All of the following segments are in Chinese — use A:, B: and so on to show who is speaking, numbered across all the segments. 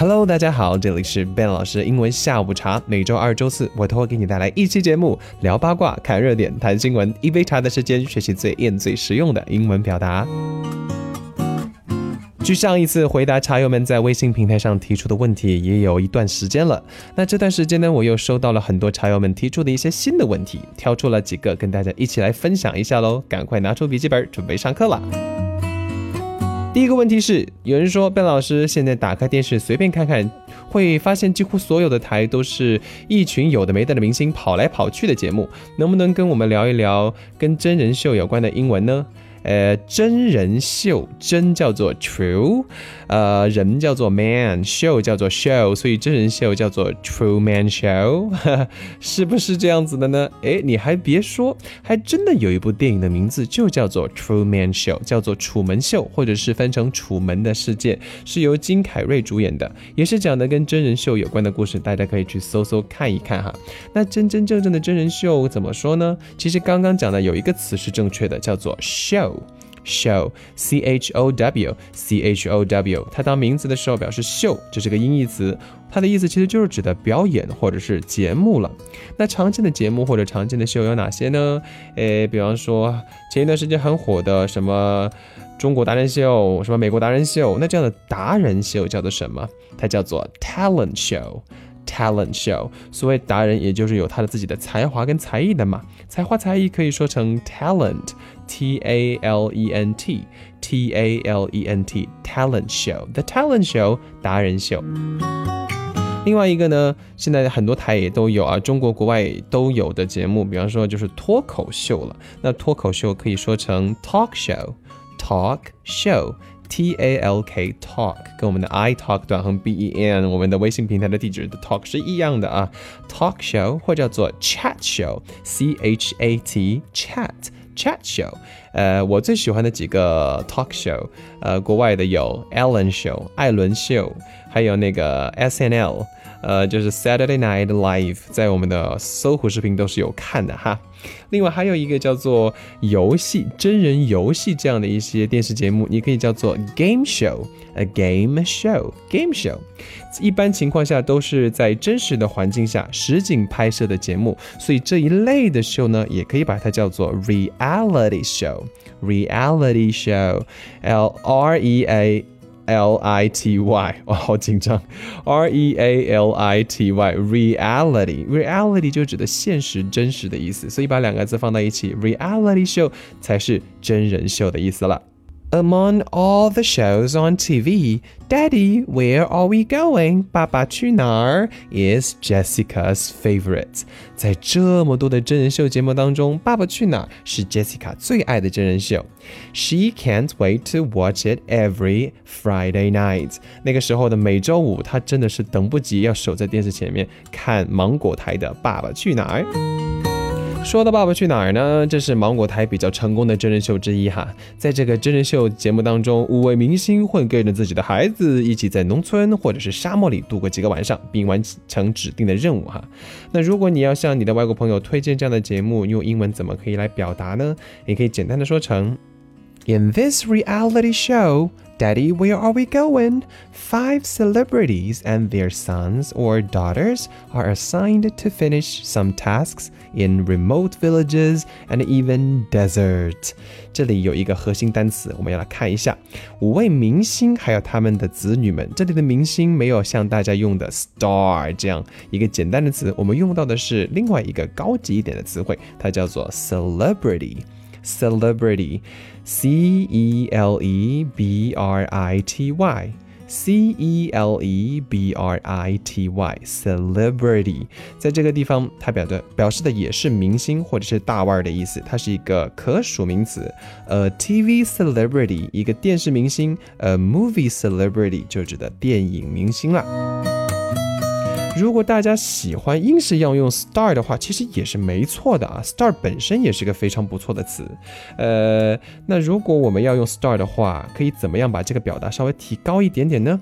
A: Hello，大家好，这里是 Ben 老师英文下午茶。每周二、周四，我都会给你带来一期节目，聊八卦、看热点、谈新闻，一杯茶的时间，学习最硬、最实用的英文表达。距上一次回答茶友们在微信平台上提出的问题，也有一段时间了。那这段时间呢，我又收到了很多茶友们提出的一些新的问题，挑出了几个跟大家一起来分享一下喽。赶快拿出笔记本，准备上课了。第一个问题是，有人说贝老师现在打开电视随便看看，会发现几乎所有的台都是一群有的没的的明星跑来跑去的节目，能不能跟我们聊一聊跟真人秀有关的英文呢？呃，真人秀，真叫做 true，呃，人叫做 man，show 叫做 show，所以真人秀叫做 true man show，是不是这样子的呢？哎，你还别说，还真的有一部电影的名字就叫做 true man show，叫做楚门秀，或者是翻成《楚门的世界》，是由金凯瑞主演的，也是讲的跟真人秀有关的故事，大家可以去搜搜看一看哈。那真真正正的真人秀怎么说呢？其实刚刚讲的有一个词是正确的，叫做 show。Show c h o w c h o w，它当名词的时候表示秀，这是个音译词，它的意思其实就是指的表演或者是节目了。那常见的节目或者常见的秀有哪些呢？诶，比方说前一段时间很火的什么中国达人秀，什么美国达人秀，那这样的达人秀叫做什么？它叫做 talent show。talent show，所谓达人，也就是有他的自己的才华跟才艺的嘛。才华才艺可以说成 talent talent，t a l e n t，t a l e n t，talent show，the talent show，达人秀。另外一个呢，现在很多台也都有啊，中国国外都有的节目，比方说就是脱口秀了。那脱口秀可以说成 talk show，talk show。T A L K talk 跟我们的 I talk 短横 B E N 我们的微信平台的地址的 talk 是一样的啊，talk show 或叫做 chat show C H A T chat Chat show，呃，我最喜欢的几个 talk show，呃，国外的有 Ellen show 艾伦秀，还有那个 S N L。呃，就是 Saturday Night Live，在我们的搜狐视频都是有看的哈。另外还有一个叫做游戏真人游戏这样的一些电视节目，你可以叫做 game show，a game show，game show。一般情况下都是在真实的环境下实景拍摄的节目，所以这一类的 show 呢，也可以把它叫做 reality show，reality show，L R E A。L I T Y，哇，好紧张！R E A L I T Y，reality，reality 就指的现实、真实的意思，所以把两个字放在一起，reality show 才是真人秀的意思了。Among all the shows on TV, Daddy, Where Are We Going? 爸爸去哪儿 is Jessica's favorite. 在这么多的真人秀节目当中，《爸爸去哪儿》是 Jessica 最爱的真人秀。She can't wait to watch it every Friday night. 那个时候的每周五，她真的是等不及要守在电视前面看芒果台的《爸爸去哪儿》。 说到《爸爸去哪儿》呢？这是芒果台比较成功的真人秀之一哈。在这个真人秀节目当中，五位明星会跟着自己的孩子一起在农村或者是沙漠里度过几个晚上，并完成指定的任务哈。那如果你要向你的外国朋友推荐这样的节目，用英文怎么可以来表达呢？你可以简单的说成：In this reality show。Daddy, where are we going? Five celebrities and their sons or daughters are assigned to finish some tasks in remote villages and even desert. 这里有一个核心单词，我们要来看一下。五位明星还有他们的子女们，这里的明星没有像大家用的 star 这样一个简单的词，我们用到的是另外一个高级一点的词汇，它叫做 celebrity。 celebrity, C E L E B R I T Y。C E L E B R I T Y，celebrity，在这个地方，它表的表示的也是明星或者是大腕的意思，它是一个可数名词。呃，TV celebrity，一个电视明星；呃，movie celebrity 就指的电影明星了。 如果大家喜欢英式要用 star 的话，其实也是没错的啊。star 本身也是个非常不错的词。呃，那如果我们要用 star 的话，可以怎么样把这个表达稍微提高一点点呢？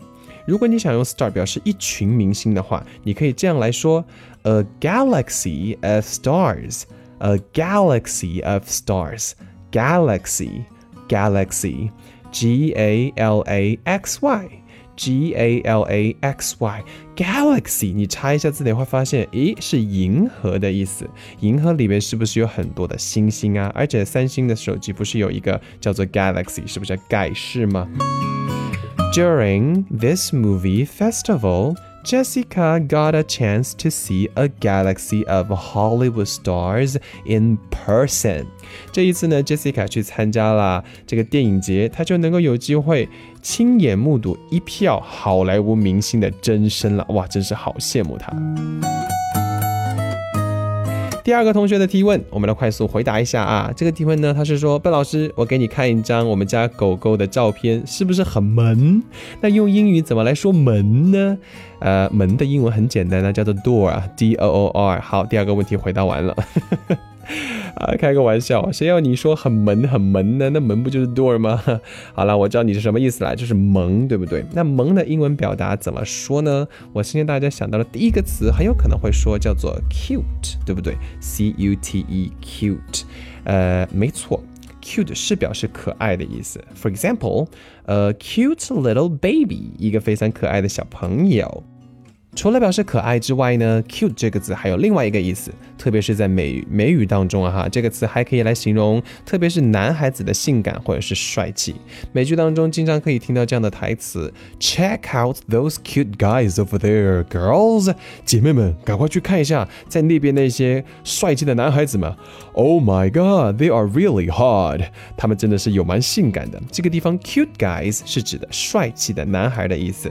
A: 如果你想用 star 表示一群明星的话，你可以这样来说：a galaxy of stars，a galaxy of stars，galaxy，galaxy，G A L A X Y。G A L A X Y，Galaxy。你查一下字典会发现，咦，是银河的意思。银河里面是不是有很多的星星啊？而且三星的手机不是有一个叫做 Galaxy，是不是盖世吗？During this movie festival. Jessica got a chance to see a galaxy of Hollywood stars in person。这一次呢，Jessica 去参加了这个电影节，她就能够有机会亲眼目睹一票好莱坞明星的真身了。哇，真是好羡慕她。第二个同学的提问，我们来快速回答一下啊。这个提问呢，他是说：贝老师，我给你看一张我们家狗狗的照片，是不是很萌？那用英语怎么来说萌呢？呃，门的英文很简单呢，叫做 door，d o o r。好，第二个问题回答完了。啊，开个玩笑，谁要你说很萌很萌呢？那萌不就是 door 吗？好了，我知道你是什么意思了，就是萌，对不对？那萌的英文表达怎么说呢？我相信大家想到的第一个词，很有可能会说叫做 cute，对不对？c u t e，cute。呃，没错，cute 是表示可爱的意思。For example，呃，cute little baby，一个非常可爱的小朋友。除了表示可爱之外呢，cute 这个字还有另外一个意思，特别是在美美语当中啊哈，这个词还可以来形容，特别是男孩子的性感或者是帅气。美剧当中经常可以听到这样的台词：Check out those cute guys over there, girls。姐妹们，赶快去看一下，在那边那些帅气的男孩子们。Oh my god, they are really hot。他们真的是有蛮性感的。这个地方 cute guys 是指的帅气的男孩的意思。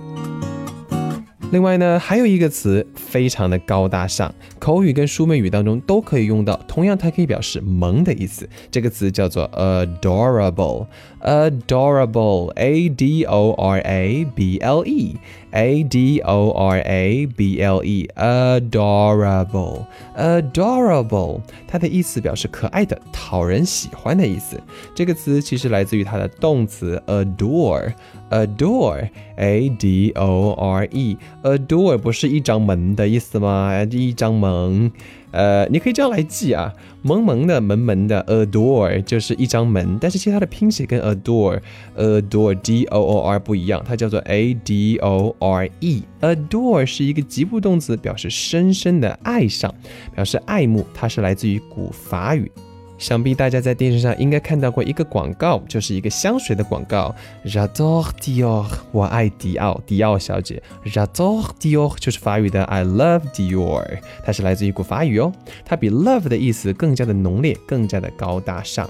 A: 另外呢，还有一个词非常的高大上，口语跟书面语当中都可以用到，同样它可以表示萌的意思。这个词叫做 adorable，adorable，a d o r a b l e e，a d o r a b l e，adorable，adorable，它的意思表示可爱的、讨人喜欢的意思。这个词其实来自于它的动词 adore。adore，a d o r e，adore 不是一张门的意思吗？一张门， 呃，你可以这样来记啊，萌萌的、萌萌的，adore 就是一张门，但是其实它的拼写跟 adore，adore，d o o r 不一样，它叫做 a d o r e，adore 是一个及物动词，表示深深的爱上，表示爱慕，它是来自于古法语。想必大家在电视上应该看到过一个广告，就是一个香水的广告。J'adore Dior，我爱迪奥，迪奥小姐。J'adore Dior 就是法语的 I love Dior，它是来自于古法语哦。它比 love 的意思更加的浓烈，更加的高大上。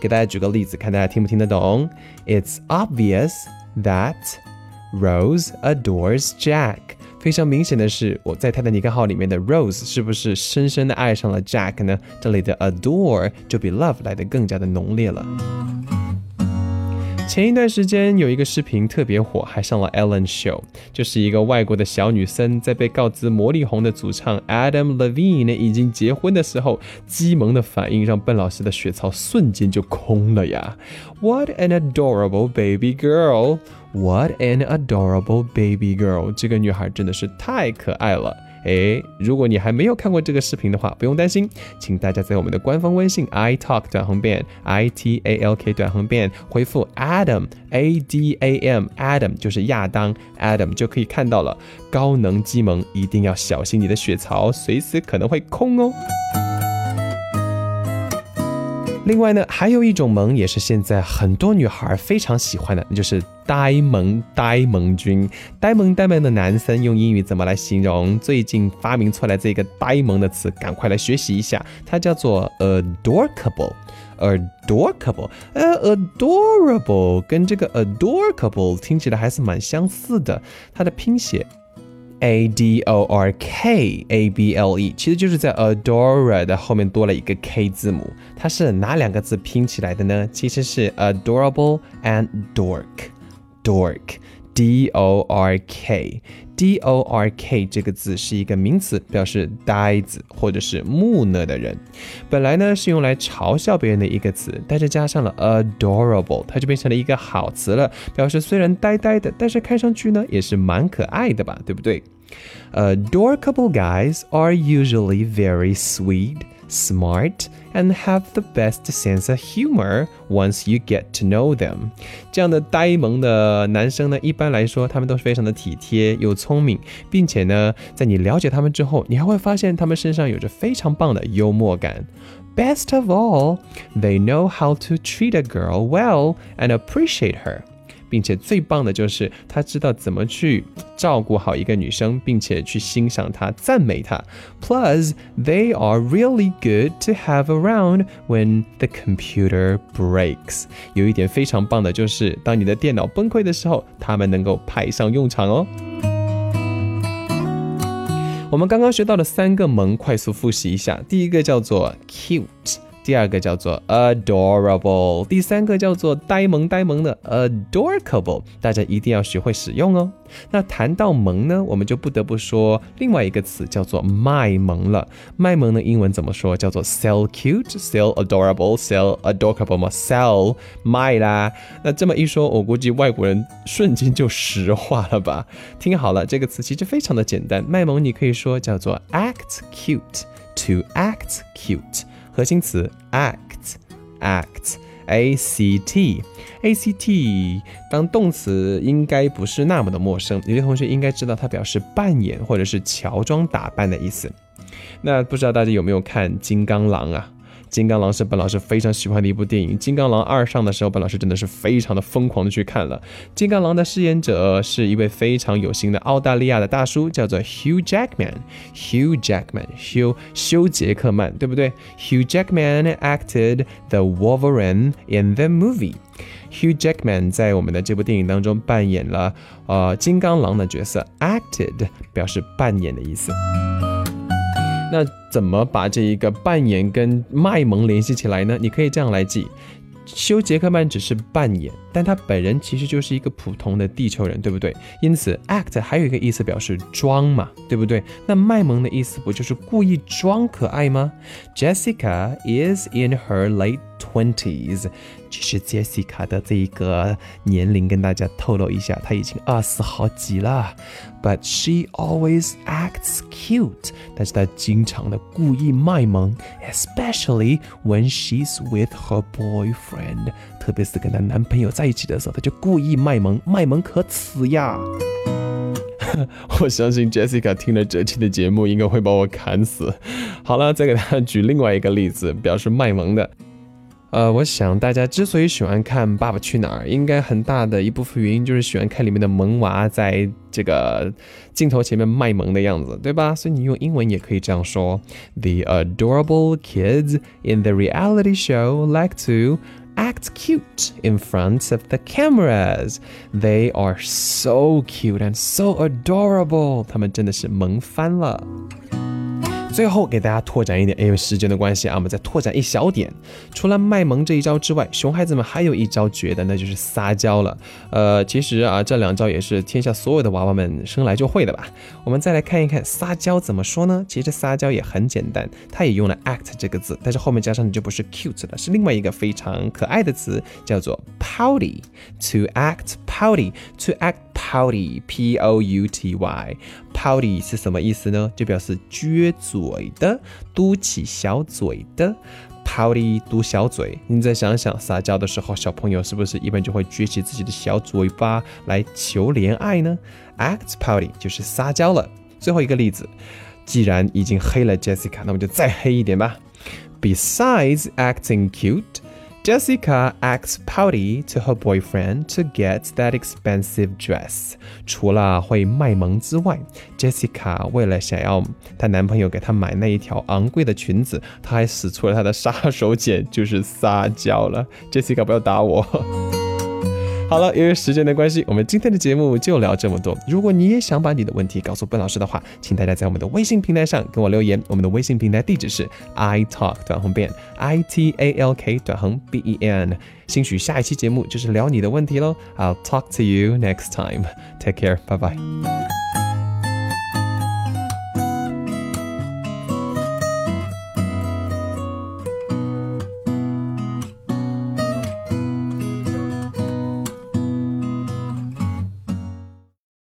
A: 给大家举个例子，看大家听不听得懂。It's obvious that Rose adores Jack。非常明显的是，我在《泰坦尼克号》里面的 Rose 是不是深深的爱上了 Jack 呢？这里的 adore 就比 love 来的更加的浓烈了。前一段时间有一个视频特别火，还上了 Ellen Show，就是一个外国的小女生在被告知魔力红的主唱 Adam Levine 已经结婚的时候，激萌的反应让笨老师的血槽瞬间就空了呀！What an adorable baby girl！What an adorable baby girl！这个女孩真的是太可爱了。诶，如果你还没有看过这个视频的话，不用担心，请大家在我们的官方微信 i talk 短横变 i t a l k 短横变回复 Adam A D A M Adam 就是亚当 Adam 就可以看到了。高能激萌，一定要小心你的血槽，随时可能会空哦。另外呢，还有一种萌，也是现在很多女孩非常喜欢的，那就是呆萌呆萌君。呆萌呆萌的男生用英语怎么来形容？最近发明出来这个呆萌的词，赶快来学习一下，它叫做 adorable。adorable，呃，adorable 跟这个 adorable 听起来还是蛮相似的，它的拼写。A D O R K A B L E，其实就是在 Adora 的后面多了一个 K 字母，它是哪两个字拼起来的呢？其实是 Adorable and Dork，Dork，D O R K，D O R K 这个字是一个名词，表示呆子或者是木讷的人。本来呢是用来嘲笑别人的一个词，但是加上了 Adorable，它就变成了一个好词了，表示虽然呆呆的，但是看上去呢也是蛮可爱的吧，对不对 ？Adorable guys are usually very sweet, smart, and have the best sense of humor once you get to know them。这样的呆萌的男生呢，一般来说他们都是非常的体贴又聪明，并且呢，在你了解他们之后，你还会发现他们身上有着非常棒的幽默感。Best of all, they know how to treat a girl well and appreciate her. 并且最棒的就是他知道怎么去照顾好一个女生，并且去欣赏她、赞美她。Plus, they are really good to have around when the computer breaks。有一点非常棒的就是，当你的电脑崩溃的时候，他们能够派上用场哦。我们刚刚学到的三个萌，快速复习一下。第一个叫做 cute。第二个叫做 adorable，第三个叫做呆萌呆萌的 adorable，大家一定要学会使用哦。那谈到萌呢，我们就不得不说另外一个词叫做卖萌了。卖萌的英文怎么说？叫做 sell cute，sell adorable，sell adorable 吗？sell 卖啦。那这么一说，我估计外国人瞬间就石化了吧？听好了，这个词其实非常的简单，卖萌你可以说叫做 act cute，to act cute。核心词 act，act，a c t，a c t 当动词应该不是那么的陌生，有些同学应该知道它表示扮演或者是乔装打扮的意思。那不知道大家有没有看《金刚狼》啊？金刚狼是本老师非常喜欢的一部电影。金刚狼二上的时候，本老师真的是非常的疯狂的去看了。金刚狼的饰演者是一位非常有型的澳大利亚的大叔，叫做 Hugh Jackman。Hugh Jackman，Hugh 休杰克曼，对不对？Hugh Jackman acted the Wolverine in the movie。Hugh Jackman 在我们的这部电影当中扮演了呃金刚狼的角色，acted 表示扮演的意思。那怎么把这一个扮演跟卖萌联系起来呢？你可以这样来记：休·杰克曼只是扮演，但他本人其实就是一个普通的地球人，对不对？因此，act 还有一个意思表示装嘛，对不对？那卖萌的意思不就是故意装可爱吗？Jessica is in her late twenties。其实 Jessica 的这一个年龄跟大家透露一下，她已经二十好几了。But she always acts cute，但是她经常的故意卖萌，especially when she's with her boyfriend，特别是跟她男朋友在一起的时候，她就故意卖萌，卖萌可耻呀。我相信 Jessica 听了这期的节目，应该会把我砍死。好了，再给大家举另外一个例子，表示卖萌的。呃，我想大家之所以喜欢看《爸爸去哪儿》，应该很大的一部分原因就是喜欢看里面的萌娃在这个镜头前面卖萌的样子，对吧？所以你用英文也可以这样说：The adorable kids in the reality show like to act cute in front of the cameras. They are so cute and so adorable. 他们真的是萌翻了。最后给大家拓展一点，因为时间的关系啊，我们再拓展一小点。除了卖萌这一招之外，熊孩子们还有一招绝的，那就是撒娇了。呃，其实啊，这两招也是天下所有的娃娃们生来就会的吧。我们再来看一看撒娇怎么说呢？其实撒娇也很简单，它也用了 act 这个字，但是后面加上的就不是 cute 了，是另外一个非常可爱的词，叫做 pouty。To act pouty, to act pouty, p o u t y。Pouty 是什么意思呢？就表示撅嘴的，嘟起小嘴的。Pouty 嘟小嘴，你再想想，撒娇的时候，小朋友是不是一般就会撅起自己的小嘴巴来求怜爱呢？Act pouty 就是撒娇了。最后一个例子，既然已经黑了 Jessica，那么就再黑一点吧。Besides acting cute。Jessica acts pouty to her boyfriend to get that expensive dress。除了会卖萌之外，Jessica 为了想要她男朋友给她买那一条昂贵的裙子，她还使出了她的杀手锏，就是撒娇了。Jessica，不要打我。好了，由于时间的关系，我们今天的节目就聊这么多。如果你也想把你的问题告诉笨老师的话，请大家在我们的微信平台上跟我留言。我们的微信平台地址是 i talk 短横 ben i t a l k 短横 b e n。兴许下一期节目就是聊你的问题喽。I'll talk to you next time. Take care. Bye bye.